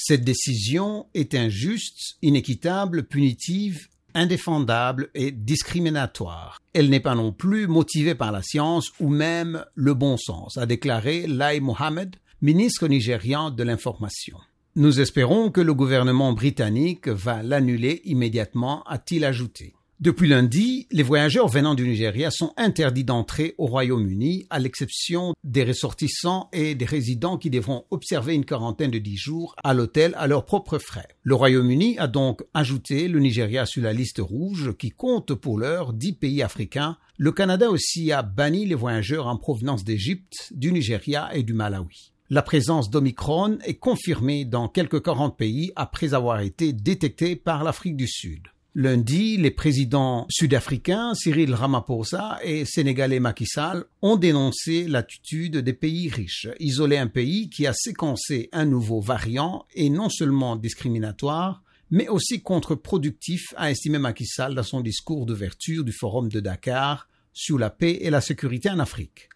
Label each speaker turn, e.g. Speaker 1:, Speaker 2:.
Speaker 1: Cette décision est injuste, inéquitable, punitive, indéfendable et discriminatoire. Elle n'est pas non plus motivée par la science ou même le bon sens, a déclaré Lai Mohammed, ministre nigérian de l'information. Nous espérons que le gouvernement britannique va l'annuler immédiatement, a-t-il ajouté. Depuis lundi, les voyageurs venant du Nigeria sont interdits d'entrer au Royaume-Uni, à l'exception des ressortissants et des résidents qui devront observer une quarantaine de dix jours à l'hôtel à leurs propres frais. Le Royaume-Uni a donc ajouté le Nigeria sur la liste rouge qui compte pour l'heure dix pays africains. Le Canada aussi a banni les voyageurs en provenance d'Égypte, du Nigeria et du Malawi. La présence d'Omicron est confirmée dans quelques 40 pays après avoir été détectée par l'Afrique du Sud. Lundi, les présidents sud-africains Cyril Ramaphosa et sénégalais Macky Sall ont dénoncé l'attitude des pays riches. Isoler un pays qui a séquencé un nouveau variant est non seulement discriminatoire, mais aussi contre-productif, a estimé Macky Sall dans son discours d'ouverture du forum de Dakar sur la paix et la sécurité en Afrique.